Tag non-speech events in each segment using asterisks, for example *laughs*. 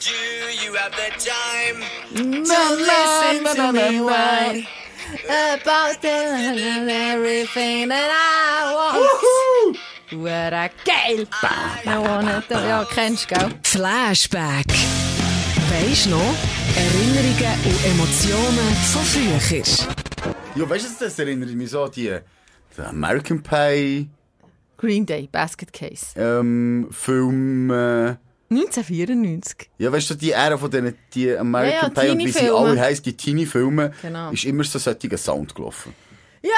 Do you have the time to listen to me whine about everything that I want? Hure geil! Wanna do, ja, kennst du, gell? Flashback. Weisst noch? Erinnerungen und Emotionen von früher. Ja, weißt du, das erinnert mich so an die, American Pie Green Day, Basket Case. ähm, Filme. 1994. Ja, weißt du, die Ära von denen, die American Ja, ja, Pie und wie sie alle heißen, die Teenie-Filme, Genau. ist immer so solcher Sound gelaufen. Ja,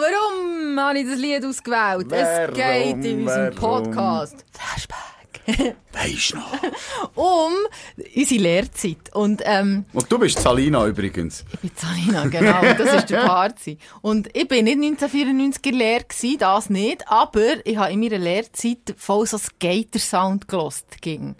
warum habe ich das Lied ausgewählt? es Warum, geht in unserem warum? Podcast Flashback Weisst noch? *laughs* um unsere Lehrzeit. Und ähm, Und du bist Salina übrigens. ich bin Salina, genau, das ist der *laughs* Parzi. Und ich bin nicht 1994 in der Lehre gewesen, das nicht, aber ich habe in meiner Lehrzeit voll so Skater-Sound gelost ging.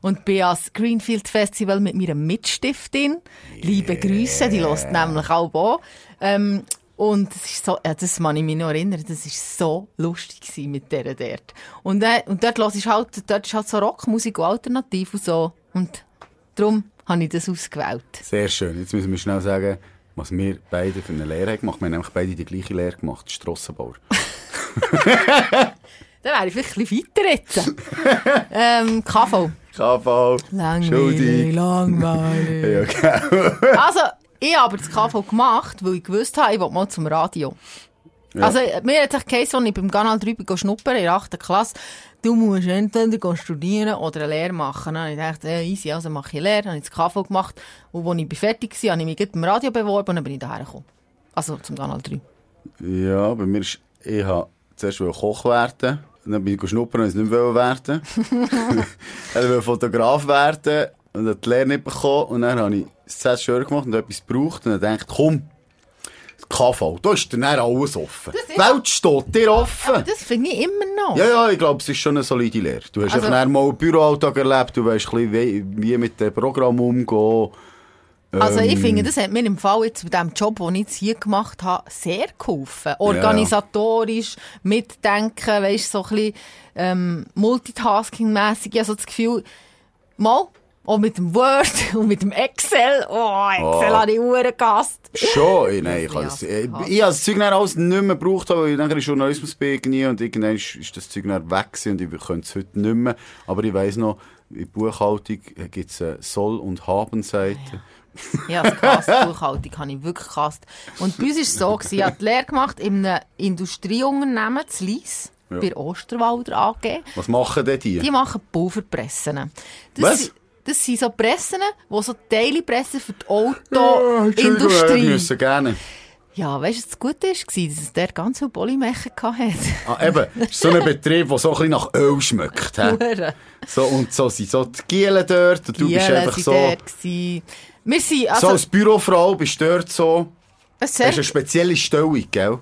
Und bin ans Greenfield Festival mit meiner Mitstiftin. Liebe Grüße, die lost nämlich auch auch. Ähm, und es ist so, ja, das kann ich mich noch erinnern, das ist so lustig mit der dort. Und, äh, und dort ist halt, dort ist halt so Rockmusik und Alternativ und so. Und darum habe ich das ausgewählt. Sehr schön. Jetzt müssen wir schnell sagen, was wir beide für eine Lehre haben gemacht. Wir haben nämlich beide die gleiche Lehre gemacht, Strassenbauer. *laughs* *laughs* Dann wäre ich vielleicht ein bisschen weiter jetzt. ähm, KV. KV, Langweilig, langweilig. Ja, genau. Also, ich habe das KV gemacht, weil ich gewusst habe, ich will mal zum Radio. Also, mir hat sich geheißen, als ich beim Kanal 3 bin schnuppern, in der 8. Klasse, du musst entweder studieren oder eine Lehre machen. Dann habe ich gedacht, äh, easy, also mache ich Lehre. Dann habe ich das KV gemacht. Und als ich fertig war, habe ich mich beim Radio beworben und dann bin ich daher gekommen. Also, zum Kanal 3. Ja, bei mir ist, ich habe zuerst Koch werden. Dann bin ich schnuppern und es nicht mehr werden. *laughs* *laughs* dann wollte Fotograf werden. Und dann die Lehre nicht bekommen. Und dann habe ich das schön gemacht und etwas gebraucht. Und dann ich, komm, das KV, da ist dann alles offen. Die Welt steht dir offen. Das finde ich immer noch. Ja, ja, ich glaube, es ist schon eine solide Lehre. Du hast Also- also, mal einen Büroalltag erlebt, du weißt wie, wie mit dem Programm umgehen. Also ich Ähm, finde, das hat mir im Fall jetzt bei dem Job, den ich jetzt hier gemacht habe, sehr geholfen. Organisatorisch, mitdenken, weisst so ein bisschen ähm, Multitasking-mässig. Ich habe so das Gefühl, mal, auch mit dem Word *laughs* und mit dem Excel, oh, Excel Oh. habe ich Uhren gehasst. Schon, ich, nein, ich, Ja, habe das, ich, ja. ich das Zeug dann alles nicht mehr gebraucht, weil ich nachher in Journalismus bin und irgendwann ist, ist das Zeug dann weg und ich könnte es heute nicht mehr. Aber ich weiss noch, in Buchhaltung gibt es eine Soll- und Haben-Seite. Ja, das gehasst, Buchhaltung habe ich wirklich gehasst. Und bei uns war es so, gewesen, ich habe die Lehre gemacht in einem Industrieunternehmen, zu Lies, Ja. bei der Osterwalder AG. Was machen denn die? Die machen Pulverpressen. Das, Was? Das sind so Pressen, die so Teile pressen für die Autoindustrie. müssen gerne. Ja, weißt du, was das Gute war? Dass es der ganz viele Polymechen hatte. Ah, eben, so ein Betrieb, der so ein bisschen nach Öl schmeckt. So, und so sind so die Gielen dort und du bist einfach so, dort gewesen. Wir sind, so also, als Bürofrau bist du dort so, es Das ist eine spezielle Stellung, gell?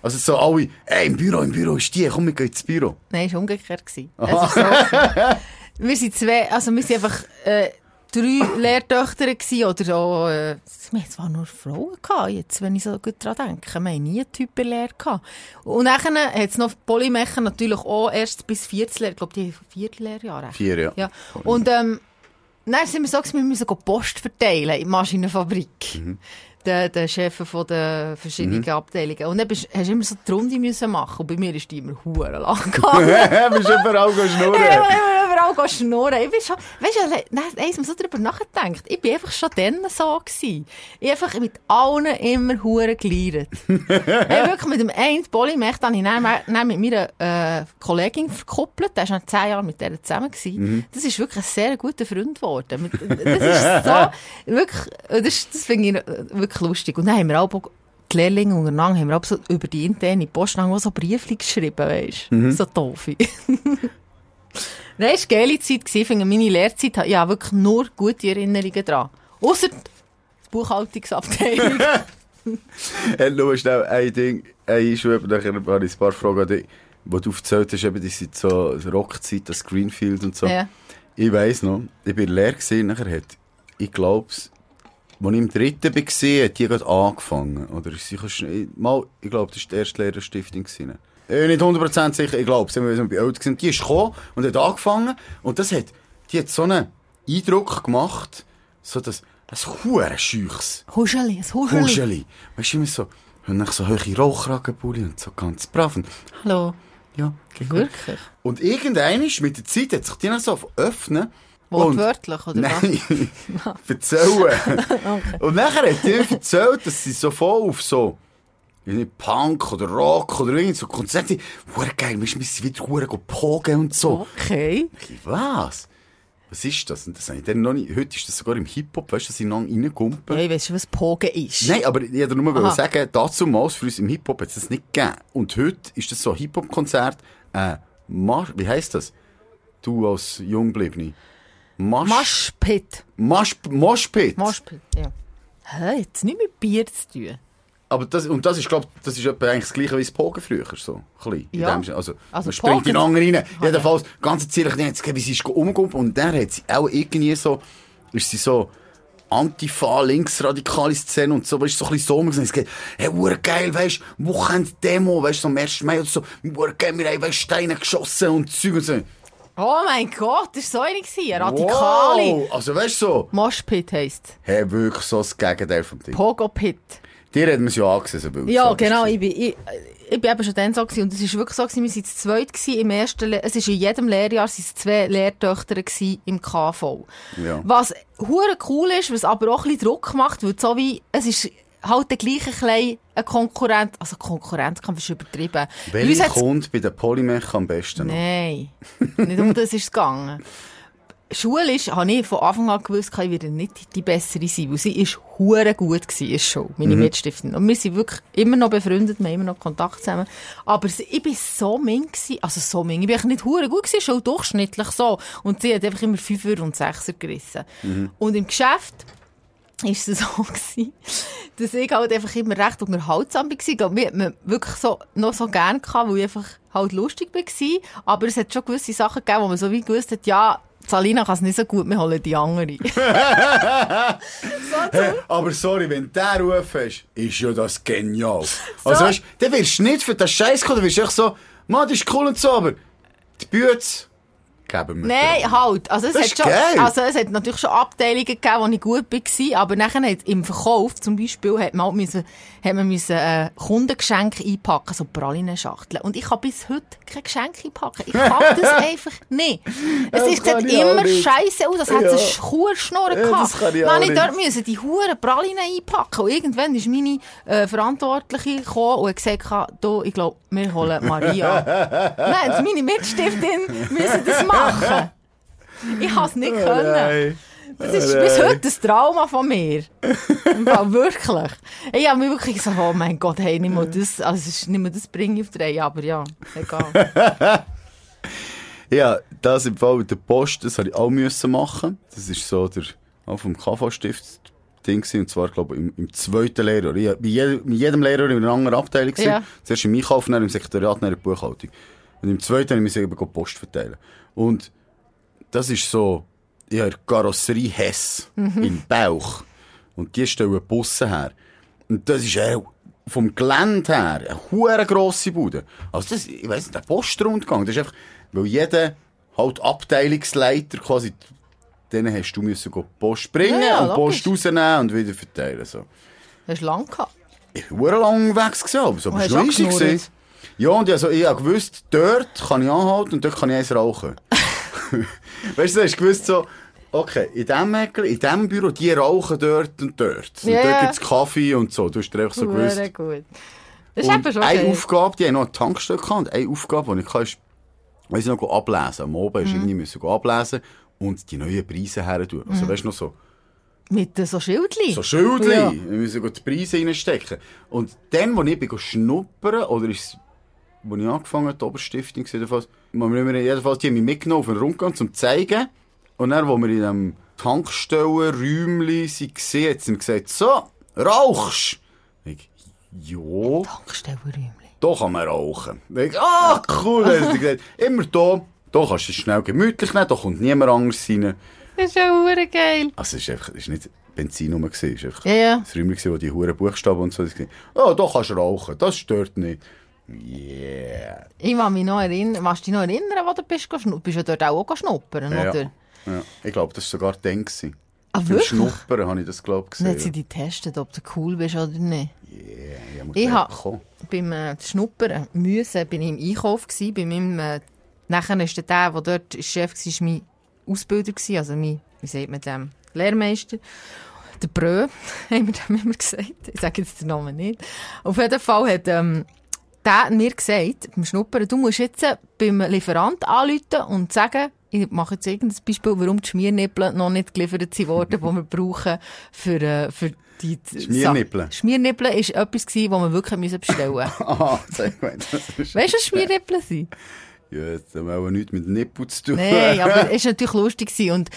Also so alle, ey, im Büro, im Büro ist die, komm, wir gehen ins Büro. nein, es war umgekehrt. ist so. *laughs* wir sind zwei, also wir sind einfach, äh, drei *coughs* Lehrtöchter gewesen, oder auch, äh, wir hatten zwar nur Frauen gehabt, jetzt, wenn ich so gut dran denke. Wir haben nie einen Typ in der Lehre gehabt. Und dann hat es noch Polymechen natürlich auch erst bis viertes Lehr, ich glaube, die haben vier Lehrjahre. Vier, ja. Ja. Und ähm, dann sind wir so, wir müssen Post verteilen in der Maschinenfabrik. Mhm. Der, der Chef von den verschiedenen Abteilungen. Und dann bist, hast du immer so die Runde müssen machen. Und bei mir ist die immer hure lang *laughs* gegangen. bist überall Ich schnurren. habe überall schnurren. Ich bin schon, weißt du, nein, mal so drüber nachgedacht. Ich bin einfach schon dann so gewesen. Ich einfach mit allen immer hure geleiert. ich *laughs* habe wirklich mit dem einen Polymech, dann ich dann, dann mit meiner äh, Kollegin verkuppelt. Der war noch zehn Jahre mit der zusammen. Gewesen. Das ist wirklich ein sehr guter Freund geworden. Das ist so, *laughs* wirklich, das, das finde ich wirklich lustig. Und dann haben wir auch die Lehrlinge untereinander haben wir auch so über die interne Post so Briefchen geschrieben, weißt du? So doof. *laughs* Nein, es war eine geile Zeit. Ich finde, meine Lehrzeit ja wirklich nur gute Erinnerungen dran. Ausser die Buchhaltungsabteilung. *laughs* Hey, nur schnell ein Ding, ein Einschub, nachher habe ich ein paar Fragen an dich. Wo du erzählt hast, eben, die sind so Rockzeit, das Greenfield und so. ja. Ich weiss noch, ich war leer gewesen, nachher hat, ich glaub's, als ich im dritten war, hat die gerade angefangen. Oder schn- mal, ich glaube, das war die erste Lehrerstiftung. gewesen. Ich bin nicht 100% sicher, ich glaube, sie haben bei gewesen. Die ist gekommen und hat angefangen. Und das hat, die hat so eine, Eindruck gemacht, so dass ein hure scheuches Huscheli, ein Huscheli. Huscheli. Weißt du, immer so, und dann so hohe Rauchragenpulli und so ganz brav. Und, Hallo. Ja. Wirklich? Und irgendein ist mit der Zeit hat sich die dann so öffnen. Wortwörtlich, oder was? *laughs* Nein, erzählen. *laughs* Und nachher hat die erzählt, dass sie so voll auf so, nicht Punk oder Rock oder irgend so Konzerte, hure geil, wir müssen wieder hure pogen und so. Okay. Ich, was? Was ist das? Und das habe ich dann noch nicht, heute ist das sogar im Hip-Hop, weißt du, dass ich noch reingumpen. Ich weiss schon, was Pogen ist. Nein, aber ich wollte nur Aha. sagen, dazu mal für uns im Hip-Hop hat es das nicht gegeben. Und heute ist das so ein Hip-Hop-Konzert, äh, Marsch, wie heisst das? Du als Jungblibni. Marsch, Maschpit. Marsch, Moshpit. Maschpit, ja. Hä, jetzt nicht mit Bier zu tun. Aber das, und das ist, glaub, das ist etwa eigentlich das Gleiche wie das Pogen früher, so. Ein bisschen. In Ja. dem. Also, Also man springt in anderen rein. Jedenfalls, ganz erzählich, jetzt, wie sie umgekommen und dann hat sie auch irgendwie so, ist sie so, Antifa, linksradikale Szene und so, weißt du, so ein bisschen so umgesehen. Es geht, hey, geil, weißt du, Wochenende Demo, weißt du, so am 1. Mai oder so, geil, wir haben, weißt, Steine geschossen und Zeug und so. Oh mein Gott, das war so eine, gewesen, radikale. Wow. Also, weißt du, so, Moshpit heisst hey, wirklich so das Gegenteil vom Ding. Pogo-Pit. Dir hat man es ja angesehen, so Bild. Ja, genau. Ich bin, ich, ich bin eben schon dann so gewesen. Und es war wirklich so gewesen, wir waren zu zweit gewesen im ersten, Le es ist in jedem Lehrjahr sind zwei Lehrtöchter gewesen im KV. Ja. Was hure cool ist, was aber auch ein bisschen Druck macht, weil so wie, es ist halt der gleiche kleine ein Konkurrent, also Konkurrenzkampf ist übertrieben. Bei uns Welche hat's- kommt bei den Polymech am besten noch? Nein, nicht um *laughs* das ist es gegangen. Schulisch habe ich von Anfang an gewusst, ich werde nicht die bessere sein, weil sie ist hure gut ist schon, meine Mitstifterin. Und wir sind wirklich immer noch befreundet, wir haben immer noch Kontakt zusammen. Aber sie, ich bin so min gewesen, also so min, ich bin nicht hure gut gewesen, schon durchschnittlich so. Und sie hat einfach immer Fünfer und Sechser gerissen. Und im Geschäft, ist es *laughs* so gewesen, dass ich halt einfach immer recht unterhaltsam war. Und mir hat man wirklich so, noch so gern gehabt, weil ich einfach halt lustig war. Aber es hat schon gewisse Sachen gegeben, wo man so wie gewusst hat, ja, Salina kann es nicht so gut, wir holen die andere. *laughs* Hey, aber sorry, wenn du den Ruf hast, ist ja das genial. Also weißt, du, dann wirst du nicht für den Scheiß kommen, dann wirst du echt so, Mann, das ist cool und so, aber die Bütze geben wir Nein, halt. Also es, Das hat ist schon, geil. also es hat natürlich schon Abteilungen gegeben, wo ich gut war, aber nachher hat im Verkauf zum Beispiel hat man, halt müssen, hat man müssen, äh, Kundengeschenke einpacken, so Pralinenschachteln. Und ich kann bis heute kein Geschenk einpacken. Ich kann *laughs* das einfach nicht. Es ist sieht immer scheiße aus, als hätte Ja. es eine Kuhschnurren Ja, gehabt. Dann habe ich dort müssen die Huren Pralinen einpacken. Und irgendwann ist meine äh, Verantwortliche gekommen und hat gesagt, du, ich glaube, wir holen Maria. *laughs* Nein, meine Mitstiftin müssen das machen. Ich habe es nicht können. Das ist bis heute ein Trauma von mir. Wirklich. Ich habe mich wirklich gesagt, oh mein Gott, hey, nicht mal das, also es ist nicht mehr das bringe ich auf die Reihe, aber ja, egal. *laughs* Ja, das im Fall mit der Post, das habe ich auch müssen machen. Das ist so der, auch vom KV-Stift Ding gewesen, und zwar, glaube ich, im, im zweiten Lehrjahr. Ich, bei, jedem, jedem Lehrer in einer anderen Abteilung gewesen. Ja. Zuerst im Einkauf, dann im Sekretariat, dann in der Buchhaltung. Und im zweiten musste ich eben go Post verteilen. Und das ist so, ja, Karosserie Hess im Bauch. Und die stellen Busse her. Und das ist auch vom Gelände her eine hure grosse Bude. Also das, ich weiss nicht, der Postrundgang, das ist einfach, weil jeder halt Abteilungsleiter quasi, denen hast du müssen go Post bringen Ja, ja, und Post rausnehmen und wieder verteilen. So. Hast du lang gehabt? Ich war lang gewesen, aber so bist du easy. Ja, und ich, also, ich habe gewusst, dort kann ich anhalten und dort kann ich eins rauchen. *laughs* weißt du, du hast gewusst so, okay, in diesem Eckel, in diesem Büro, die rauchen dort und dort. Und Ja, dort gibt es Kaffee und so. Du hast dir einfach so gewusst. Sehr gut. Das ist Und eben schon eine okay. Aufgabe, die haben noch eine Tankstelle gehabt, und eine Aufgabe, die ich kann, ist, weiss ich noch, ablesen. Am Oben Mhm. ist irgendwie müssen ablesen und die neuen Preise her tun. Also, weißt du, noch so, Mit so Schildchen. so Schildchen. Ja. Wir müssen die Preise reinstecken. Und dann, als ich bin schnuppern, oder ist wo ich angefangen habe, die Oberstiftung, jedenfalls, immer- jedenfalls, die haben mich mitgenommen auf einen Rundgang, zum zu zeigen. Und dann, wo wir in diesem Tankstellenräumchen waren, hat sie mir gesagt, so, rauchst? Ich, ja. Tankstellenräumchen. Da kann man rauchen. Ich, ah, cool, hat sie gesagt. *laughs* Immer da, da kannst du es schnell gemütlich nehmen, da kommt niemand anders rein. Das ist ja hure geil. Also, es ist einfach, es ist nicht Benzin rum, es ist einfach Ja, ja. das Räumchen, wo die hohen Buchstaben und so. Oh, da kannst du rauchen, das stört nicht. Yeah. Ich kann mich noch erinnern, kannst du dich noch erinnern, wo du bist, geschnu- bist du dort auch, auch schnuppern, Ja. oder? Ja. Ich glaube, das war sogar dann. gewesen. Ah, Beim wirklich? Schnuppern habe ich das, glaube ich, Dann hat sie gesehen. die getestet, ob du cool bist oder nicht. Yeah, ich muss Ich gleich hab- bekommen. Beim äh, Schnuppern müssen bin ich im Einkauf gsi, bei meinem, äh, nachher ist der, der, dort Chef war, mein Ausbilder gsi, also mein, wie sagt man dem, Lehrmeister. Der Brö, *laughs* haben wir dem immer gesagt. Ich sage jetzt den Namen nicht. Auf jeden Fall hat, ähm, der mir gesagt, beim Schnuppern, du musst jetzt äh, beim Lieferant anrufen und sagen, ich mache jetzt irgendein Beispiel, warum die Schmiernippel noch nicht geliefert sind worden, die wir brauchen für, äh, für die Schmiernippel? Sa- Schmiernippel war etwas, gewesen, *laughs* das wir wirklich bestellen mussten. Mal. das ist- weißt du, was Schmiernippel sind? Ja, das hat auch nichts mit Nippel zu tun. Nein, aber es *laughs* war natürlich lustig. Und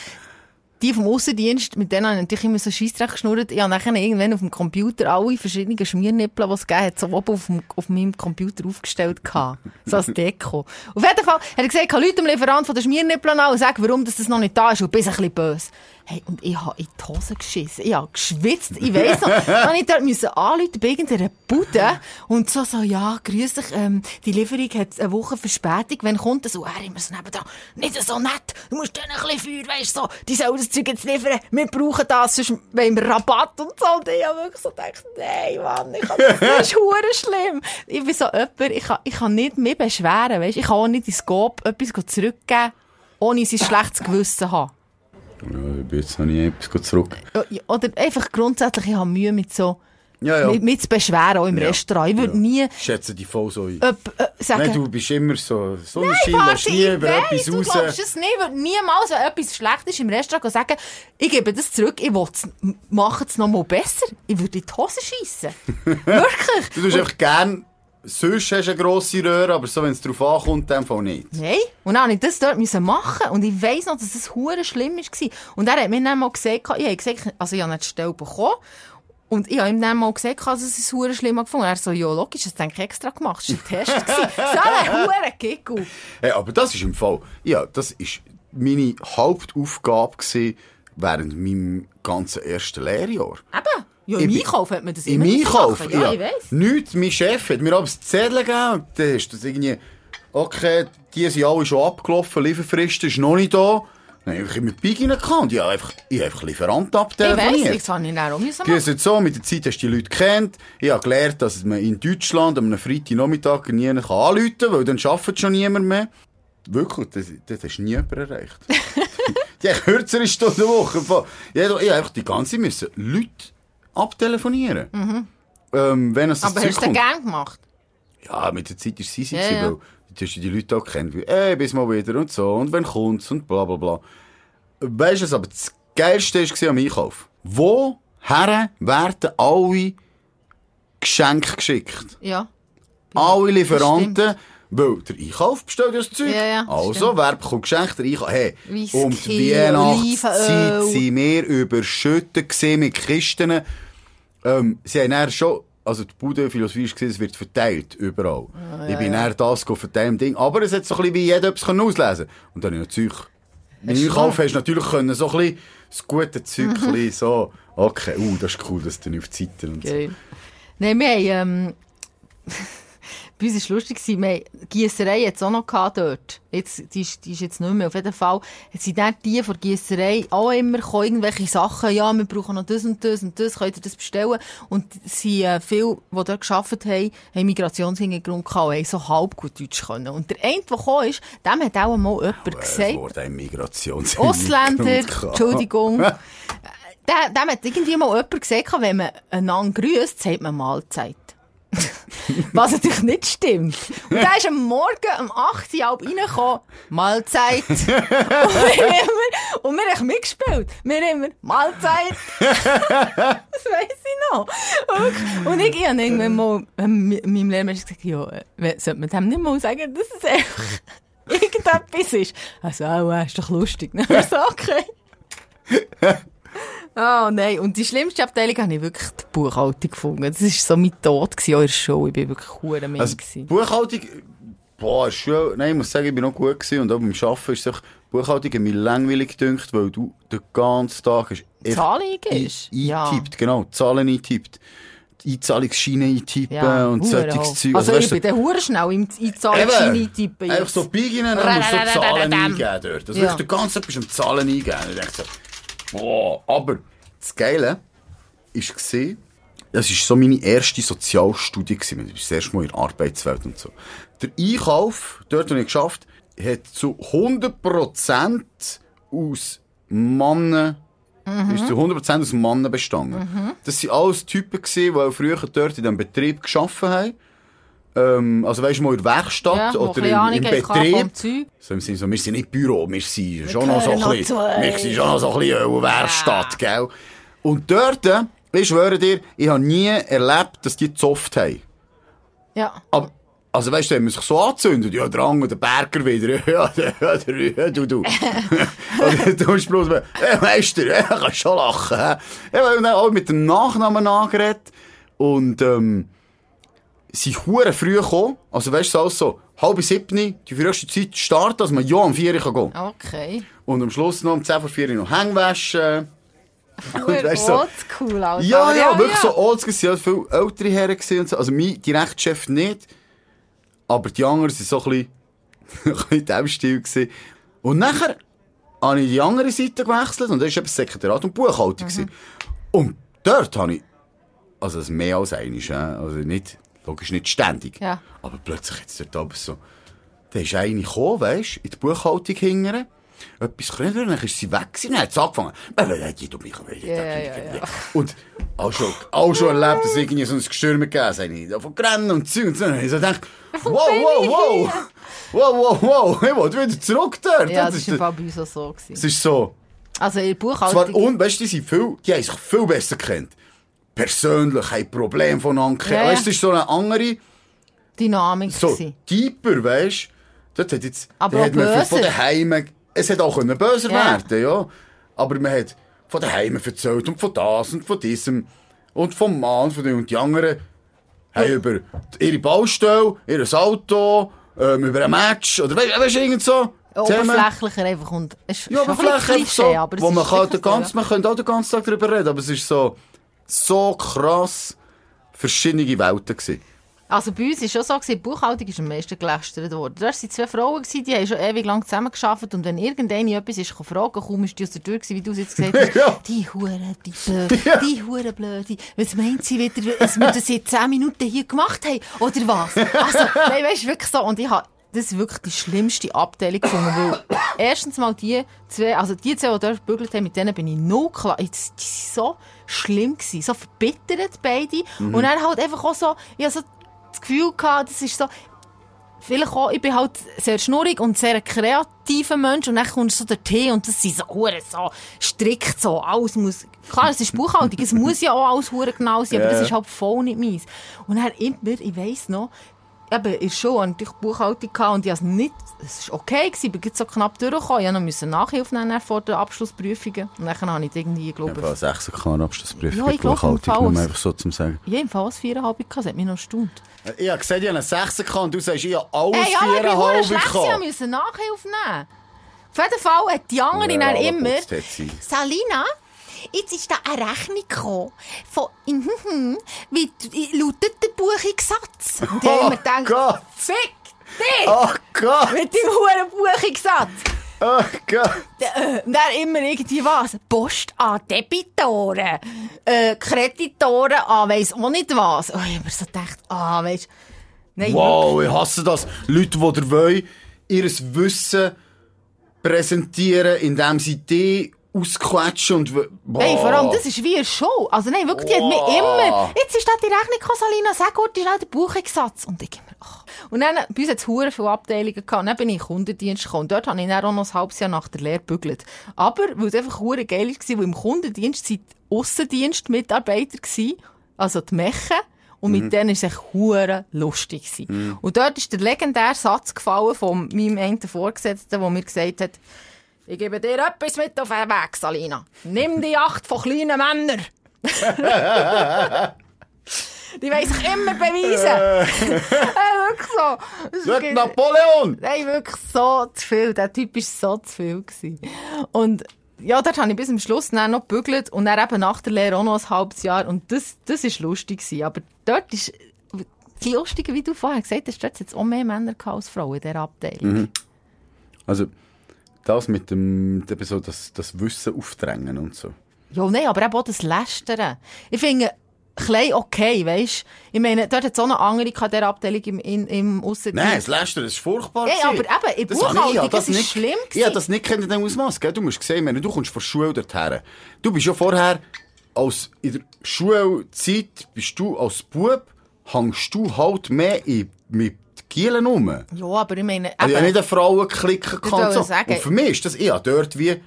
die vom Aussendienst, mit denen habe ich natürlich immer so Scheissdreck geschnurrt. Ich habe nachher irgendwann auf dem Computer alle verschiedenen Schmiernippel, die es gegeben hat, so oben auf, dem, auf meinem Computer aufgestellt gehabt. So als Deko. Auf jeden Fall hat er gesagt, kann Leute dem Lieferant von den Schmiernippeln an und sagen, warum das das noch nicht da ist und bist ein bisschen böse. Hey, und ich habe in die Hose geschissen. Ich habe geschwitzt. Ich weiss noch, *laughs* dann musste ich dort müssen anrufen bei irgendeiner Bude und so, so, ja, grüß dich, ähm, die Lieferung hat eine Woche Verspätung. Wenn kommt? Und er immer so nebenan, nicht so nett, du musst denen ein bisschen Feuer, weisst du, so, die sollen das Zeug jetzt liefern, wir brauchen das, sonst wollen wir Rabatt und so. Und ich habe wirklich so gedacht, nein, Mann, ich kann, das *laughs* ist hure schlimm. Ich bin so jemand, ich kann, ich kann nicht mich beschweren, weisst ich kann auch nicht in Scope etwas zurückgeben, ohne sein schlechtes Gewissen zu haben. Ja, ich bin jetzt noch nie etwas zurück. Oder einfach grundsätzlich, ich habe Mühe mit so, Ja, ja. mit, mit zu beschweren, auch im Ja. Restaurant. Ich würde Ja. nie schätze die voll so ein. öp, äh, sagen, Nein, du bist immer so, so ein warte, lässt nie über weiss, etwas du raus. glaubst es nicht. Ich würde niemals, wenn etwas schlecht ist im Restaurant, sagen, ich gebe das zurück, ich mache es noch mal besser. Ich würde in die Hose schiessen. *laughs* Wirklich. Du tust einfach gern, sonst hast du eine grosse Röhre, aber so, wenn es drauf ankommt, dem Fall nicht. Nein. Und dann musste ich das dort machen. Und ich weiss noch, dass es hure schlimm war. Und er hat mir dann mal gesagt, ich habe gesagt, also ich habe nicht Stelle bekommen. Und ich habe ihm dann mal gesagt, dass es hure schlimm gefunden Und er so, ja, logisch, das habe ich extra gemacht. Das war ein Test. *laughs* so ein hure Giggle. Hey, aber das ist im Fall, ja, das ist meine Hauptaufgabe gewesen während meinem ganzen ersten Lehrjahr. Eben. Ja, im Einkauf hat man das Im immer müssen Einkauf, machen. ja. Ja, ich weiss. Nichts, mein Chef hat mir aber das Zettel gegeben und dann ist das irgendwie, okay, die sind alle schon abgelaufen, Lieferfrist ist noch nicht da. Dann habe ich die Big rein und ich habe einfach, ich habe einfach Lieferanten Ich weiss, abtelefoniert. das habe ich dann auch müssen ist jetzt so, mit der Zeit hast du die Leute kennt. Ich habe gelernt, dass man in Deutschland am Freitagnachmittag nie anrufen kann, weil dann arbeitet schon niemand mehr. Wirklich, das, das hast du nie jemand erreicht. *laughs* die kürzere Stunden Woche. Ich habe ich habe einfach die ganze Zeit müssen Leute abtelefonieren. Ähm, wenn es Mhm. Aber hast du gern gemacht? Ja, mit der Zeit ist es easy, Ja, ja. weil du die Leute auch kennt, wie, ey, bis mal wieder und so, und wenn kommt's und bla bla bla. Weißt du, was aber das Geilste war am Einkauf? Woher werden alle Geschenke geschickt? Ja. Alle Lieferanten, weil der Einkauf bestellt das Zeug. Ja, ja, also, stimmt. wer bekommt Geschenke? Der Einkauf. Hey, um die Weihnachtszeit sind wir überschüttet mit Kisten. Ähm, sie haben dann schon, also die Bude-Philosophie war, es wird verteilt, überall. Ah, ich bin dann das verteilen im Ding. Aber es hat so ein bisschen wie jeder etwas auslesen Und dann habe ich natürlich, du Einkauf hast du natürlich können, so ein bisschen das gute Zeug, Mhm. *laughs* so, okay, uh, das ist cool, das ist dann auf die Seite und so. Geil. Nein, wir haben, ähm, *laughs* bei uns war es lustig, wir haben Giesserei jetzt auch noch gehabt dort. Jetzt, die, ist, die ist jetzt nicht mehr. Auf jeden Fall sind dann die von der Giesserei auch immer gekommen, irgendwelche Sachen, ja, wir brauchen noch das und das und das, könnt ihr das bestellen? Und sie, äh, viele, die dort gearbeitet haben, haben Migrationshintergrund gehabt und haben so halb gut Deutsch können. Und der eine, der gekommen ist, dem hat auch mal jemand Das gesagt, Wort ein Migrations Ausländer. Entschuldigung. *laughs* Dem, dem hat irgendwie mal jemand gesagt, wenn man einander grüßt, sagt man Mahlzeit. *laughs* Was natürlich nicht stimmt. Und da ist am Morgen um 8 Uhr halb reingekommen, Mahlzeit. *laughs* Und wir immer, und wir haben mitgespielt. Wir immer, Mahlzeit. *laughs* das weiss ich noch. Und, und ich, ich habe irgendwann mal me- meinem Lehrmeister gesagt, ja, äh, sollte man dem nicht mal sagen, dass es einfach irgendetwas ist. Also, oh, äh, ist doch lustig. Dann haben wir so, okay. Oh nein, und die schlimmste Abteilung habe ich wirklich die Buchhaltung gefunden. Das war so mein Tod in der Show. Ich war wirklich hure Mensch. Also. Buchhaltung, boah, ist schon, nein, ich muss sagen, ich bin noch gut gewesen und auch beim Arbeiten ist einfach, Buchhaltung mich langweilig gedünkt, weil du den ganzen Tag hast Zahlen ein- eingibst? Ja. genau, Zahlen eingetippt. Einzahlungsscheine eintippen Ja, und solches. Zeug. Also, ich weißt du, bin dann schnell im Einzahlungsschein eintippen. Einfach so biegen und dann musst du so Zahlen eingeben dort. Also Ja. du ganz etwas am Zahlen eingeben. Oh, aber das Geile ist gesehen, das war so meine erste Sozialstudie. Ich bin das erste Mal in der Arbeitswelt und so. Der Einkauf, dort, wo ich geschafft hat zu 100% aus Mannen ist zu 100% aus Mannen bestanden. Das waren alles Typen, die früher dort in diesem Betrieb geschaffen haben. Ähm, also weißt du, mal in der Werkstatt ja, oder im, im haben Betrieb. So im Sinne so, wir sind nicht Büro, wir sind schon noch so ein bisschen, wir sind schon noch so ein bisschen eine Werkstatt, gell? Und dort, ich schwöre dir, ich habe nie erlebt, dass die gezofft haben. Ja. Aber, also weißt du, wenn man sich so anzündet, ja, der Ang und der Berger wieder, *laughs* ja, der, ja, der, ja, du, du. *laughs* Oder du musst bloß, hey, Meister, ja, kannst schon lachen? Ja, weil dann auch mit dem Nachnamen angeredet und, ähm, sie hure früh gekommen, also weißt du, alles so, halb sieben, die früheste Zeit starten, dass man ja um vier gehen kann. Okay. Und am Schluss noch um zehn vor vier noch Hängewaschen. *laughs* Und weißt so, cool, Alter. ja, Aber ja, wirklich so oldschool. Es waren viele ältere Herren und so. Also mein Direktchef nicht. Aber die anderen waren so ein bisschen, *laughs* in diesem Stil gewesen. Und nachher habe ich die andere Seite gewechselt und das war eben Sekretariat und Buchhaltung. gewesen. Und dort habe ich, also das mehr als äh, also nicht, logisch nicht ständig. Ja. Aber plötzlich jetzt dort oben so, da ist eine gekommen, weisst, in die Buchhaltung hingern. Etwas können und dann ist sie weg gewesen, dann hat sie angefangen. Ja, ja, ja. Und auch schon, auch schon erlebt, dass irgendwie so ein Gestürme gegeben hat. Davon gerannt und Zeug und so. Und ich so gedacht, wow, wow, wow. Wow, wow, wow. Ich will wieder zurück dort. Ja, das, das ist, bei uns auch so. es ist so. Also in der Zwar, Buchhaltung... und, weißt du, die sind viel, die haben sich viel besser kennt. Persönlich, haben Probleme voneinander Ja, ja. Weißt du, das ist so eine andere, Dynamik so, gewesen. deeper, weißt du. Dort hat jetzt, Aber hat man von böser. daheim, es hat auch können böser Ja. werden, ja. Aber man hat von daheim erzählt und von das und von diesem und vom Mann von dem und die anderen haben über ihre Baustelle, ihr Auto, ähm, über ein Match oder weißt weißt du, irgend so. Oberflächlicher einfach und... Es ist Ja, aber ein so, aber wo man kann den ganzen, man könnte auch den ganzen Tag darüber reden, aber es ist so, so krass verschiedene Welten gewesen. Also bei uns war es schon so, die Buchhaltung ist am meisten gelästert worden. Da waren zwei Frauen, die haben schon ewig lang zusammengearbeitet und wenn irgendeine etwas ist fragen, kaum ist die aus der Tür gewesen, wie du es jetzt gesagt hast, *laughs* Ja. die Hure, die Blöde, *laughs* die Hure Blöde, was meint sie wieder, dass wir das in 10 Minuten hier gemacht haben, oder was? Also, nein, weißt du, wirklich so, und ich habe das ist wirklich die schlimmste Abteilung gefunden, weil erstens mal die zwei, also die zwei, die dort gebügelt haben, mit denen bin ich no klar, die sind so schlimm gewesen, so verbittert beide und dann halt einfach auch so, ich habe so das Gefühl gehabt, das ist so, vielleicht auch, ich bin halt sehr schnurrig und sehr kreativer Mensch und dann kommt so der Tee und das sind so hure so strikt so, alles muss, klar, es ist *laughs* Buchhaltung, es muss ja auch alles genau sein, aber Ja. das ist halt voll nicht meins. Und dann immer, ich weiss noch, eben, in der Schule hatte ich Buchhaltung gehabt und ich habe es nicht, es war okay gewesen, ich bin so knapp durchgekommen, ich musste noch Nachhilfe nehmen vor den Abschlussprüfungen und dann habe ich irgendwie, Ich glaube habe eine 6 Klar Abschlussprüfung Ja, ich glaub, im Fall nur es- einfach so zum sagen. jedenfalls viereinhalb gehabt, das hat mich noch erstaunt. Ich habe gesehen, ich habe eine 6 und du sagst, ich habe alles Hey, ja, ich bin hure 4,5 schlecht, ich bekommen. musste Nachhilfe nehmen. Auf jeden Fall hat die andere Ja, dann immer... Salina, jetzt ist da eine Rechnung gekommen von... *laughs* Wie wie lautet der Buchungssatz? Und ich habe immer gedacht... Gott. Fick dich! Oh Gott! Mit dem hohen Buchungssatz! Oh Gott! Und dann immer irgendwie was. Post an Debitoren. Äh, Kreditoren an weiss auch nicht was. Oh, ich hab mir so gedacht, ah, weisst Nein, Wow, ich hasse das. Leute, die dir wollen, ihr Wissen präsentieren, indem sie die ausquetschen und... Boah. Hey, vor allem, das ist wie eine Show. Also nein, wirklich, die hat Wow. immer... Jetzt ist da die Rechnung gekommen, Salina, sag kurz schnell den Buchungssatz. Und ich immer, ach. Und dann, bei uns hat es hure viele Abteilungen gehabt. Dann bin ich in den Kundendienst gekommen. Dort habe ich dann auch noch ein halbes Jahr nach der Lehre gebügelt. Aber, weil es einfach hure geil war, weil im Kundendienst sind die Aussendienstmitarbeiter gewesen, also die Mechen. Und mit denen war es echt hure lustig. gewesen. Und dort ist der legendäre Satz gefallen von meinem einen Vorgesetzten, der mir gesagt hat, ich gebe dir etwas mit auf den Weg, Salina. Nimm die Acht von kleinen Männern. *laughs* die wollen sich immer beweisen. *laughs* äh, wirklich so. Wirklich- Napoleon! Nein, wirklich so zu viel. Der Typ war so zu viel. Gewesen. Und ja, dort habe ich bis zum Schluss dann noch gebügelt und dann eben nach der Lehre auch noch ein halbes Jahr. Und das, das ist lustig gewesen. Aber dort ist, das Lustige, wie du vorher gesagt hast, dort es auch mehr Männer als Frauen in dieser Abteilung. Also, das mit dem, eben so das, das Wissen aufdrängen und so. Ja, nein, aber eben auch das Lästern. Ich finde, klein okay, weisst Ich meine, dort hat auch noch andere gehabt, in dieser Abteilung im, in, im Aussendienst. Nein, das Lästern das ist furchtbar. Ja, gewesen. aber eben, in Buchhaltung, ja, das es ist nicht- schlimm Ja, gewesen. das nicht kennt in dem Ausmaß, gell? Du musst sehen, meine, du kommst von der Schule dorthin. Du bist ja vorher, als in der Schulzeit, bist du als Bub, hängst du halt mehr in, mit Gielen rum. Ja, aber ich meine, Also eben- nicht eine Frauen klicken kann. wollte So. Und für mich ist das, ich habe dort wie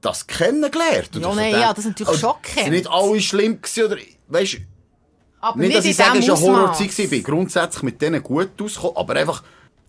das kennengelernt. Ja, ich nein, ja, das natürlich also, schon Sind gekannt. nicht alle schlimm gewesen, oder, weißt, aber nicht, dass ich sage, es war eine. Horrorzeit, ich bin grundsätzlich mit denen gut ausgekommen, aber einfach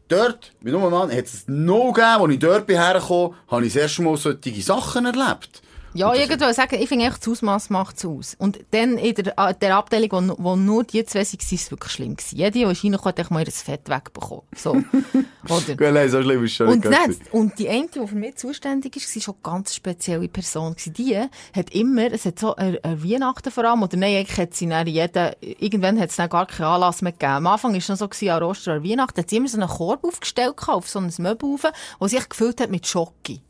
dort, wie nur Mann, hat es noch gegeben, als ich dort bin hergekommen, habe ich das erste Mal solche Sachen erlebt. Ja, ich würde sagen, ich finde echt, das Ausmaß macht es aus. Und dann in der, äh, der Abteilung, wo, wo nur die zwei waren, war es wirklich schlimm. Gewesen. Jede, die reinkommt, hat echt mal ihr Fett wegbekommen. So. *laughs* Oder? Gut, nein, so schlimm ist schon Und, gewesen. und die eine, die für mich zuständig ist, war schon eine ganz spezielle Person. Die hat immer, es hat so eine, eine Weihnachten vor allem, oder nein, eigentlich hat sie dann jeden, irgendwann hat es dann gar keinen Anlass mehr gegeben. Am Anfang war es noch so, gewesen, an Ostern oder Weihnachten, hat sie immer so einen Korb aufgestellt auf so ein Möbel rauf, wo sie sich gefüllt hat mit Schoki.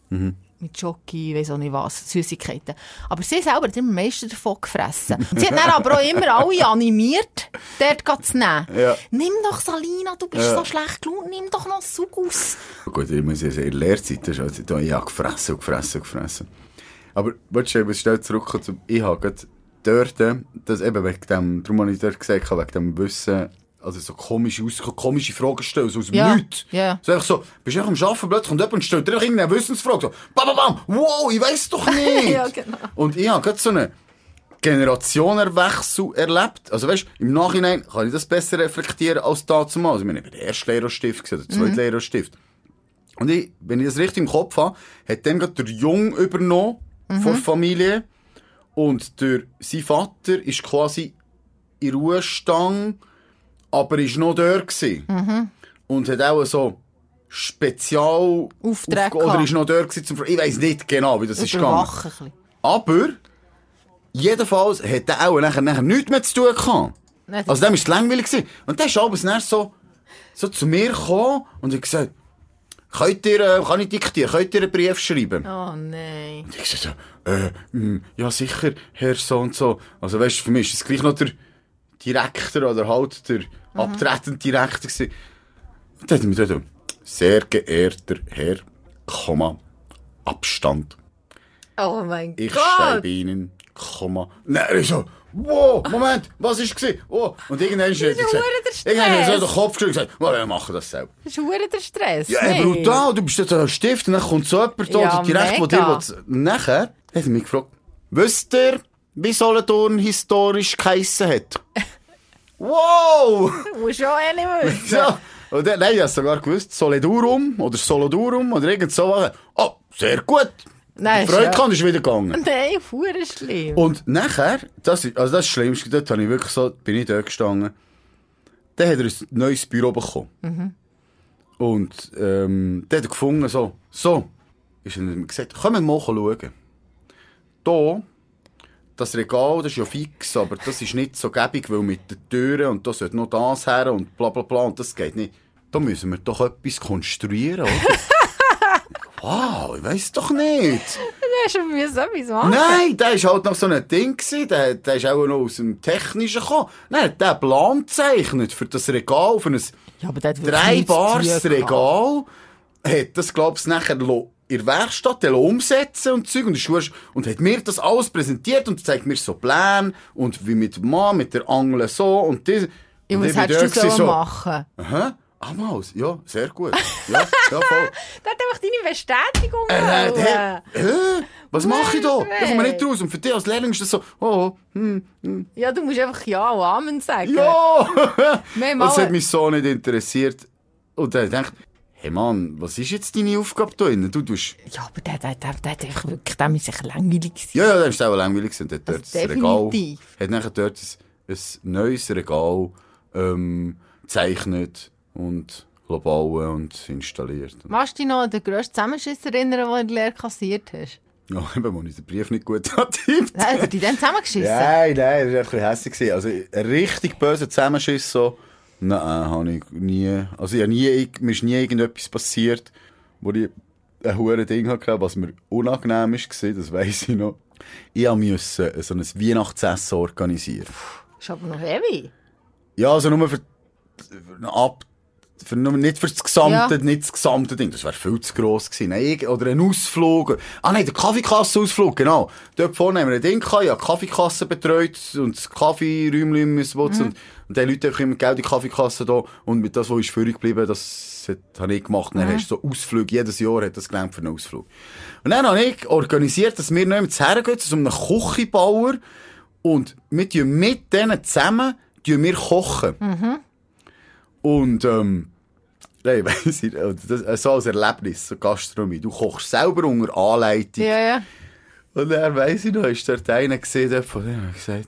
Mit Schoki, weiss auch nicht was, Süßigkeiten. Aber sie selber hat immer am meisten davon gefressen. Sie hat dann aber auch immer alle animiert, dort zu nehmen. Ja. Nimm doch, Salina, du bist Ja. so schlecht gelaunt, nimm doch noch Sugus. Gut, ich muss ja sagen, in der Lehrzeit, das also, ich habe gefressen und gefressen und gefressen. Aber, willst du, ich schnell zurückkommen zum, ich habe dort, das eben wegen dem, darum habe ich dort gesagt, wegen dem Wissen, also so komische, Aus komische Fragen stellen, so aus dem Ja, Nichts. ja. So einfach so, bist du am Arbeiten, plötzlich kommt jemand und stellt dir irgendeine Wissensfrage, so, bam, bam, bam, wow, ich weiss doch *laughs* nicht. Ja, genau. Und ich habe gerade so einen Generationenwechsel erlebt. Also weißt, im Nachhinein kann ich das besser reflektieren als damals. Also ich meine, ich war der erste Lehrerstift oder der zweite Lehrerstift. Und ich, wenn ich das richtig im Kopf habe, hat dann gerade der Jung übernommen von der Familie. Und der, sein Vater ist quasi in Ruhestand, aber ist noch dort gewesen. Und hat auch so Spezial... Aufträge Oder ist noch dort gewesen zum... Ich weiss nicht genau, wie das ist gegangen. Aber, jedenfalls hat er auch nachher, nachher nichts mehr zu tun gehabt. Nein, Also dem war es langweilig. Gewesen. Und dann ist abends dann so, so zu mir gekommen und hat gesagt, könnt ihr, äh, kann ich diktieren, könnt ihr einen Brief schreiben? Oh nein. Und ich gesagt, so, äh, mh, ja sicher, Herr so und so. Also weißt du, für mich ist es gleich noch der Direktor oder halt der abtretende Direktor gewesen. Und dann hat er mir sehr geehrter Herr, Komma, Abstand. Oh mein Ich Gott. schreibe Ihnen, Komma. Nein, ich so, wow, Moment, was ist gewesen? Oh. Und irgendwann ist er gesagt, irgendwann hat er so den Kopf geschüttelt und gesagt, wir machen das selber. Das ist verdammt der Stress. Ja, ey, brutal, du bist jetzt ein Stift und dann kommt so jemand da, Ja, direkt, wo dir will. Nachher hat er mich gefragt, wisst ihr, wie Solothurn historisch geheissen hat? Wow! Musst schon eh *laughs* nicht wissen. Ja. Und dann, nein, ich habe sogar gewusst, Soledurum oder Solodurum oder irgend so. Oh, sehr gut. Nein, Freude ja- kann, ist wieder gegangen. Nein, verdammt schlimm. Und nachher, das ist, also das ist das Schlimmste, dort habe ich wirklich so, bin ich dort gestanden. Dann hat er ein neues Büro bekommen. Und, ähm, dann hat er gefunden, so, so, ist er gesagt, kommen wir mal schauen. Da, das Regal, das ist ja fix, aber das ist nicht so gäbig, weil mit den Türen und da sollte noch das her und bla bla bla und das geht nicht. Da müssen wir doch etwas konstruieren, oder? *laughs* wow, ich weiss doch nicht. Schon müssen etwas machen. Nein, der war halt noch so ein Ding, gewesen. der, der ist auch noch aus dem Technischen gekommen. Nein, er hat den Plan gezeichnet für das Regal, für ein Ja, der dreibares. Regal. Hat das, glaubst du, nachher lo- in der Werkstatt umsetzen und Zeug und, ist und hat mir das alles präsentiert und zeigt mir so Pläne und wie mit dem Mann, mit der Angel so und das. Ja, und was ich hättest du gewesen, machen? Aha, Amaus, ja, sehr gut. *laughs* Ja, ja, voll. Der hat einfach deine Bestätigung Äh, der, hä? Was mache ich da? Ich komme Nein. nicht raus. Und für dich als Lehrling ist das so, oh, hm, Ja, du musst einfach Ja und Amen sagen. ja! Das *laughs* hat mich so nicht interessiert. Und dann ich, hey Mann, was ist jetzt deine Aufgabe da drin? Du tust, Ja, aber der, der, der, der hat einfach wirklich, der ist sicher langweilig gewesen. ja, ja, dann ist auch langweilig gewesen. Hat dort Also das Regal, hat nachher dort ein, ein neues Regal, ähm, gezeichnet und bauen und installiert. Machst du dich noch an den grössten Zusammenschiss erinnern, den du in der Lehre kassiert hast? Ja, *laughs* eben, wo ich den Brief nicht gut antippt. Also, die dann zusammengeschissen? Nein, nein, das war ein bisschen hässlich. Also, ein richtig böser Zusammenschiss so. Nein, habe ich nie. Also, ich nie, mir ist nie irgendetwas passiert, wo ich ein hohes Ding hatte, was mir unangenehm war, das weiss ich noch. Ich musste so ein Weihnachtsessen organisieren. Ist aber noch heavy. Ja, also nur für, für ab, für, nicht für das gesamte, Ja. nicht das gesamte Ding. Das wäre viel zu gross gewesen. Nein, oder ein Ausflug. Ah nein, der Kaffeekassenausflug, genau. Dort vorne haben wir ein Ding gehabt, die Kaffeekasse betreut und das Kaffeeräumchen müssen putzen. Und, und die Leute haben immer Geld in die Kaffeekasse da. Und mit das, was ist führig geblieben, das hat- habe ich gemacht. Und dann hast du so Ausflüge, jedes Jahr hat das gelernt für einen Ausflug. Und dann habe ich organisiert, dass wir noch mit hergehen, zu einem Küchenbauer. Und wir mit denen zusammen, wir kochen. Und, ähm, nein, *laughs* weiss ich, äh, das, so als Erlebnis, so Gastronomie. Du kochst selber unter Anleitung. Ja, ja. Und dann weiss ich noch, ist dort einer gesehen, von dem hat gesagt,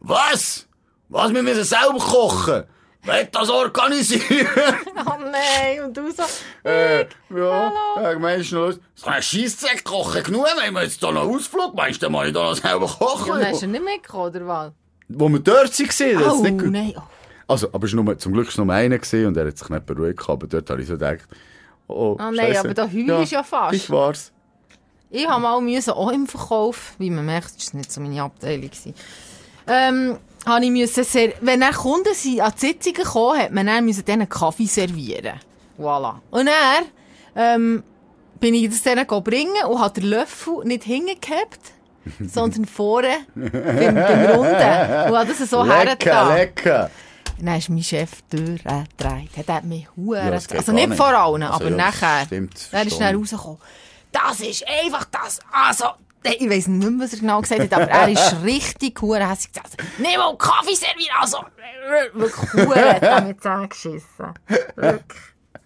was? Was, wir müssen selber kochen? Wer das organisieren? *laughs* Oh nein, und du so... äh, ja, meinst du noch, kann ein Scheissdreck kochen genug, wenn wir jetzt da noch Ausflug, meinst du, dann muss ich da noch selber kochen? Ja, dann hast du nicht mitgekommen, oder was? Wo wir dort waren, das Oh, nicht gut. nein. Oh. Also, aber es nur, zum Glück war es nur einer gewesen und er hat sich nicht beruhigt, aber dort habe ich so gedacht, oh, Ah, nein, aber da heulst du ja fast. Ich war's. Ich habe mal müssen, auch im Verkauf, wie man merkt, das war nicht so meine Abteilung. gewesen. Ähm, habe ich müssen sehr, wenn dann Kunden sind, an die Sitzungen gekommen, hat man dann müssen denen Kaffee servieren. Voilà. Und dann, ähm, bin ich das denen bringen und habe den Löffel nicht hingehabt, *laughs* sondern vorne beim, beim Runden. Und habe das so lecker, hergetan. lecker. Dann ist mein Chef durchgedreht. Er hat mich das geht Also nicht nicht. vor allen, Also aber ja, nachher. stimmt, Dann ist schnell rausgekommen. Das ist einfach das. Also, ich weiss nicht mehr, was er genau gesagt hat, aber er ist *laughs* richtig huere hässlich gesagt. Nimm mal Kaffee servieren. Also, wirklich huere hat er mit zusammengeschissen. Wirklich.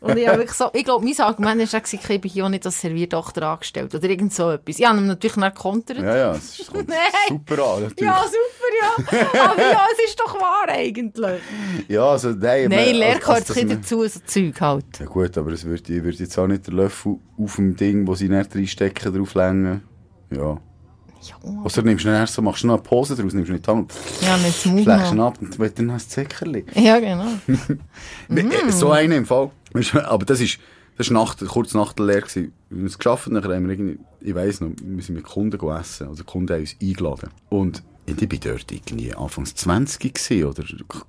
Und ich, wirklich so, ich glaube, mein Argument war, dann, ich bin hier nicht als Serviertochter angestellt. Oder irgend so etwas. Ich habe ihm natürlich nicht gekontert. Ja, ja, es ist- *laughs* super an, natürlich. Ja, super, ja. Aber ja, es ist doch wahr eigentlich. Ja, also, nein. Nein, also- Lehr also, gehört dass ein man- dazu, so Zeug halt. Ja gut, aber es wird, ich würde jetzt auch nicht den Löffel auf dem Ding, wo sie nicht reinstecken, drauf längen. Ja. Ja, Oder nimmst du dann erst so, machst du noch eine Pose draus, nimmst du nicht die Hand, ja nicht Mund schlägst ihn ab und dann hast du das Zeckerli. Ja, genau. *laughs* Mm. So einen im Fall. *laughs* Aber das ist, das ist Nacht, kurz nach der Lehre gewesen. Wir haben es geschafft, nachher haben wir irgendwie, ich weiss noch, wir sind mit Kunden go essen. Also die Kunden haben uns eingeladen. Und ich bin dort irgendwie anfangs 20 gewesen, oder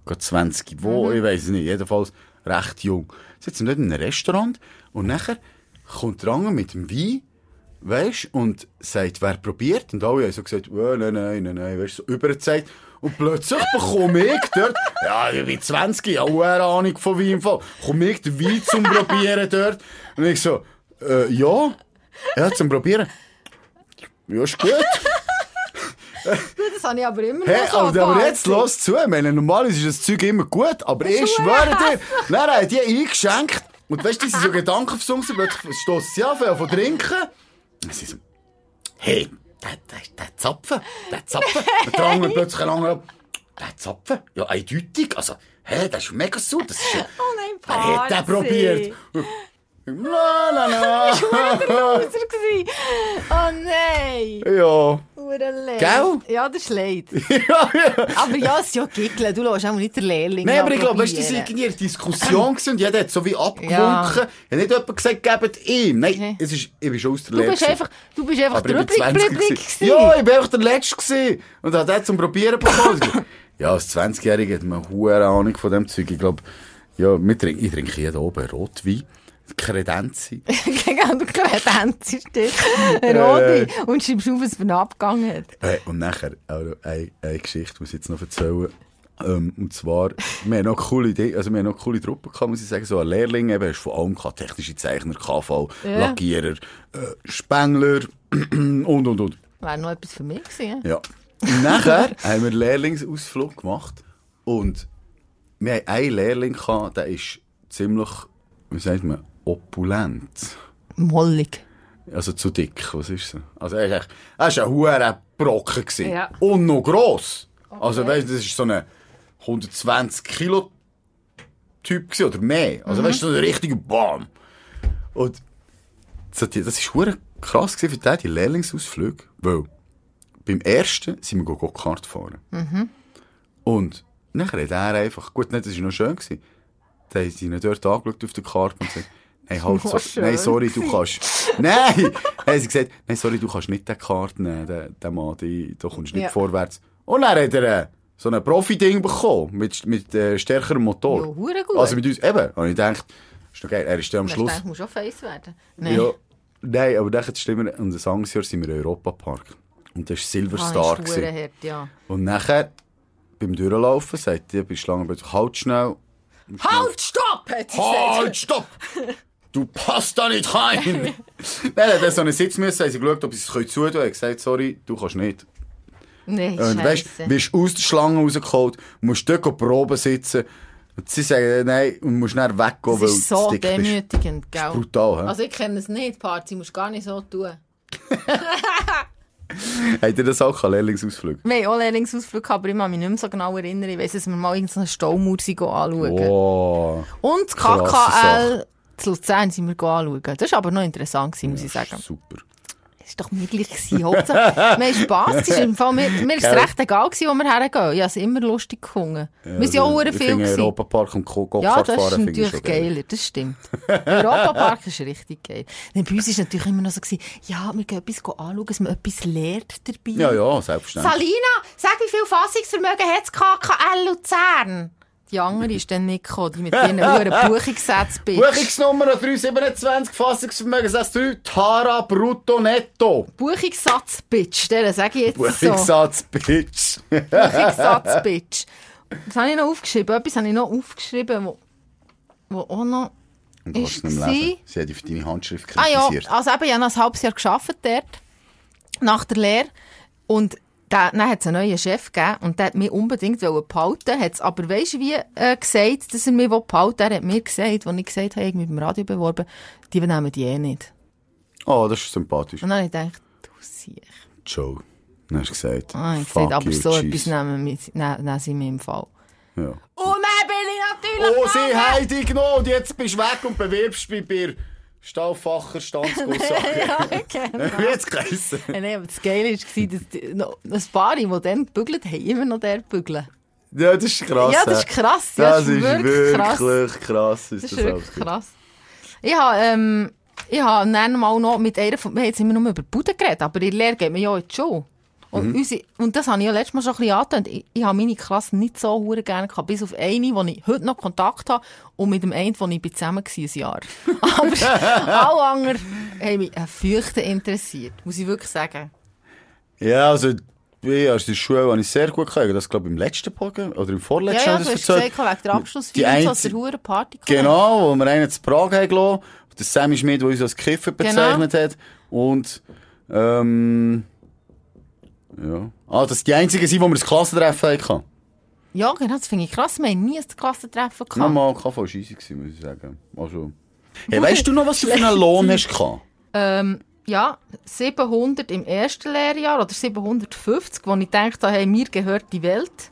gerade 20 wo, ich weiss es nicht. Jedenfalls recht jung. Sitzen wir dort in einem Restaurant und nachher kommt der andere mit dem Wein, weisst, und sagt, wer probiert? Und alle haben so gesagt, oh, nein, nein, nein, nein, weisst, so übergezeigt. Und plötzlich bekomme ich dort, ja, ich bin 20, ich habe auch eine Ahnung von Wein, komme ich den Wein zum Probieren dort. Und ich so, äh, ja, ja, zum Probieren. Ja, ist gut. Das habe ich aber immer Hey, noch so aber, aber jetzt los zu. Ich meine, normalerweise ist das Zeug immer gut, aber ich schwöre dir, dann hat die eingeschenkt. Und weißt du, die sind so *laughs* Gedankenversunken, plötzlich stossen sie an, von trinken. Und sie so, hey, der, der, der Zapfen, der Zapfen. Und der andere plötzlich ein anderer, der Zapfen, ja, eindeutig. Also, hey, das ist mega super. Das ist, ja- *laughs* Oh nein, wer hat den probiert? La, la, la. *laughs* *laughs* Loser gewesen. Oh nein. ja. Leid. Gell? Ja, das ist leid. *laughs* ja, ja. Aber ja, es ist ja giggeln. Du lässt auch nicht den Lehrling Nein, aber ich glaube, weißt du, das war irgendwie eine Diskussion und jeder hat so wie abgewunken. Ja. Hat nicht jemand gesagt, gebt ihm. Nein, Nee. es ist, ich bin schon aus der Du Lehre. bist einfach, du bist einfach ich der bin 20 Rübrig gewesen. Ja, ich bin einfach der Letzte gewesen. Und hat den zum Probieren bekommen. ja, als 20-Jähriger hat man eine hohe Ahnung von dem Zeug. Ich glaube, ja, ich trinke jeden oben Rotwein. Kredenzi. *laughs* Gegen du Kredenz ist das. *laughs* Rodi. Und schreibst auf, was für Abgang hat. Hey, und nachher, noch eine, eine Geschichte muss ich jetzt noch erzählen. Ähm, und zwar, wir haben noch coole Idee, also wir haben noch coole Truppen gehabt, muss ich sagen, so ein Lehrling eben, hast von allem gehabt, technische Zeichner, KV, Ja. Lackierer, äh, Spengler, *clears throat* und, und, und. Wäre noch etwas für mich gewesen. Ja. Und nachher *laughs* haben wir einen Lehrlingsausflug gemacht und wir haben einen Lehrling gehabt, der ist ziemlich, wie sagt man, opulent. Mollig. Also zu dick, was ist er? Also er ist echt, er ist ein hoher Brocken gewesen. Ja. Und noch gross. Also weißt du, das ist so ein 120 Kilo Typ gewesen, oder mehr. Also weißt du, so ein richtiger Bam. Und so die- das ist hure krass gewesen für den, die Lehrlingsausflüge, weil beim ersten sind wir Go-Kart fahren. Und nachher hat er einfach, gut, nicht, das war noch schön gewesen, dann haben sie ihn dort angeschaut auf der Karte und gesagt, Nein, halt, so, nein, sorry, du kannst, nein, *laughs* haben sie gesagt, nein, sorry, du kannst nicht den Karte nehmen, den, den Mann, die, da kommst du nicht Ja. vorwärts. Und dann hat er äh, so ein Profi-Ding bekommen, mit, mit äh, stärkerem Motor. Ja, gut. Also mit uns, eben, habe ich gedacht, ist doch geil, er ist dann am Ich Schluss. ich muss schon face werden. Nein. Ja. Nein, aber dann stimmen wir, und das Angstjahr sind wir im Europapark. Und das war Silverstar. Ah, ist hart, ja. und nachher, beim Durchlaufen, sagt die bei Schlangenbild, halt schnell. Halt, stopp! Halt, stopp! *laughs* Du passt da nicht rein! *laughs* Hat er so einen Sitz müssen, haben sie geschaut, ob sie es können zutun können. Er hat gesagt, sorry, du kannst nicht. Nein, Und weißt, wirst aus der Schlange rausgeholt, musst dort proben sitzen. Und sie sagen, nein, und musst dann weggehen, Das weil ist so demütigend, gell? Brutal, hä? Also ich kenne es nicht, Party, musst gar nicht so tun. *laughs* Habt ihr das auch gehabt, Lehrlingsausflug? Wir haben auch Lehrlingsausflug aber ich kann mich nicht mehr so genau erinnern. Ich weiss, dass wir mal irgendeine Staumauer anschauen. Oh. Und das KKL zu Luzern sind wir anschauen. Das war aber noch interessant, muss ich sagen. Super. Das war doch mir gleich. gewesen. Hauptsache, *laughs* wir haben Spass. Es ist im Fall, mir, mir ist es recht egal, gewesen, wo wir hergehen. Ich habe es immer lustig gefunden. wir sind auch ich viel gewesen. Europapark und Go- Ja, Go-Kart das ist fahren natürlich geiler, das stimmt. Europapark ist richtig geil. Denn bei uns war natürlich immer noch so, gewesen, ja, wir gehen etwas anschauen, dass man etwas lernt dabei. Ja, ja, selbstverständlich. Salina, sag, wie viel Fassungsvermögen hat das KKL Luzern? Die andere ist dann nicht gekommen, die mit ihren hohen *laughs* Buchungssätzen. Buchungsnummer 327, Fassungsvermögen 63, Tara Brutto Netto. Buchungssatz, bitch, den sage ich jetzt so. Buchungssatz, Bitch. Buchungssatz, *laughs* bitch. Was habe ich noch aufgeschrieben? Etwas habe ich noch aufgeschrieben, wo, wo auch noch... Und Ist nicht mehr lesen. Sie hat für deine Handschrift Ah ja, kritisiert. also eben, ich habe noch ein halbes Jahr gearbeitet dort, nach der Lehre. Und da, dann hat es einen neuen Chef gegeben und der hat mich unbedingt behalten hat es aber weisst du wie äh, gesagt, dass er mich behalten will? Er hat mir gesagt, als ich gesagt habe, ich mich beim Radio beworben, die nehmen die eh nicht. Oh, das ist sympathisch. Und dann habe ich gedacht, du siehst. Joe. Dann hast du gesagt. Ah, ich fuck gesagt, aber you, so cheese. etwas nehmen, wir- ne- nehmen sie mir im Fall. Ja. Und dann bin ich natürlich Oh, sie haben dich genommen und jetzt bist du weg und bewirbst dich bei Stauffacher Stanzgusssache. *laughs* ja, *laughs* genau. Wie hat's geheissen? Ja, Nein, aber das Geile war, dass die, noch, ein paar, die dann gebügelt haben, immer noch der bügeln. Ja, das ist krass. Ja, das ist krass. Ja, Das ist wirklich krass. krass. Ist Das ist das wirklich krass. Ich habe, ähm, ich habe dann mal noch mit einer von, wir haben jetzt immer nur über Bude geredet, aber in der Lehre geht man ja die Schule. Und, Mhm. unsere, und das habe ich ja letztes Mal schon ein bisschen angetönt. Ich, ich habe meine Klasse nicht so hure gerne gehabt, bis auf eine, wo ich heute noch Kontakt habe und mit dem einen, wo ich bin zusammen war, ein Jahr. *laughs* Aber alle anderen haben mich ein Fürchten interessiert, muss ich wirklich sagen. Ja, also, ja, aus der Schule habe ich sehr gut gehabt. Das glaube ich im letzten Podcast oder im Ja, vorletzten ja, habe du ich hast erzählt. gesagt, wegen der Die Abschlussfeier einzige- der hure Party. Genau, wo wir einen zu Prag haben gelassen. Der Sammy Schmidt, der uns als Kiffer Genau. bezeichnet hat. Und, ähm, ja. Ah, das ist die einzigen sind, wo wir das Klassentreffen hatten. Ja, genau, das finde ich krass. Wir haben nie ein Klassentreffen gehabt. Nochmal, KV war gewesen, muss ich sagen. Also. Hey, weißt du noch, was du für einen Lohn hast gehabt? Ähm, ja, 700 im ersten Lehrjahr oder 750, wo ich dachte, hey, mir gehört die Welt.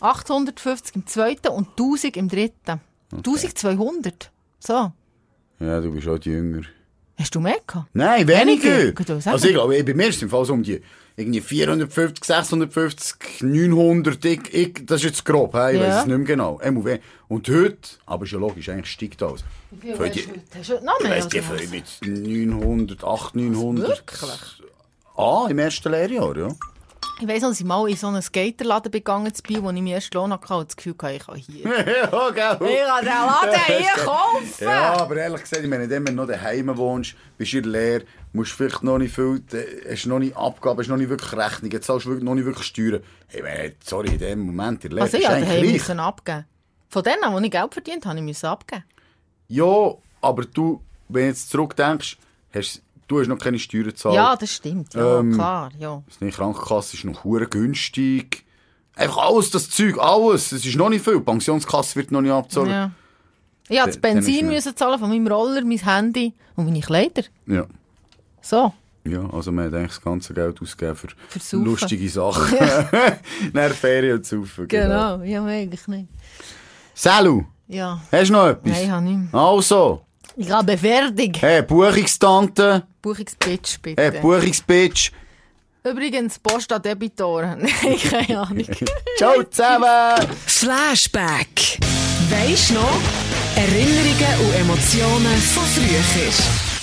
850 im zweiten und 1000 im dritten. 1200. So. Ja, du bist halt jünger. Hast du mehr gehabt? Nein, Weniger? weniger. Also ich glaube, bei mir ist es im Fall so um die irgendwie 450, 650, 900, ich, ich, das ist jetzt grob, he? ich Ja. weiß es nicht mehr genau. We- Und heute, aber ist ja logisch, eigentlich steigt alles. Für die, Hast du noch ich mehr? weiss, die mit 900, 800, 900. Wirklich? Ah, im ersten Lehrjahr, ja. Ich weiss dass ich mal in so einen Skaterladen begangen zu Biel, wo ich meinen ersten Lohn hatte und das Gefühl hatte, ich kann hier. *laughs* ja, gell. Ich kann den Laden *laughs* hier kaufen! Ja, aber ehrlich gesagt, ich meine, wenn du noch daheim wohnst, bist du Lehre, musst vielleicht noch nicht viel, äh, hast noch nicht Abgaben, hast noch nicht wirklich Rechnung, jetzt zahlst du wirklich noch nicht wirklich Steuern. Hey, man, sorry, in dem Moment in der Lehre Also ja, eigentlich daheim müssen abgeben. Von denen, wo ich Geld verdient habe, ich abgeben. Ja, aber du, wenn du jetzt zurückdenkst, hast, du hast noch keine Steuern gezahlt. Ja, das stimmt. Ja, Ähm, klar. Ja. Die Krankenkasse ist noch hure günstig. Einfach alles, das Zeug, alles. Es ist noch nicht viel. Die Pensionskasse wird noch nicht abgezogen. Ja. Ich musste das Benzin müssen zahlen von meinem Roller, mein Handy und meine Kleider. Ja. So. Ja, also man hat eigentlich das ganze Geld ausgegeben für, Für lustige Sachen. *laughs* Nach Ferien und Saufen. Genau. Ja, eigentlich nicht. Salu, Ja. hast du noch etwas? Nein, ich habe nicht mehr. Also, Ich habe fertig. Hey, Buchungstante. Buchungsbitch, bitte. Hey, Buchungsbitch. Übrigens, Posta Debitor. *laughs* Nein, keine Ahnung. *laughs* Ciao zusammen. Flashback. Weisst noch? Erinnerungen und Emotionen von früher.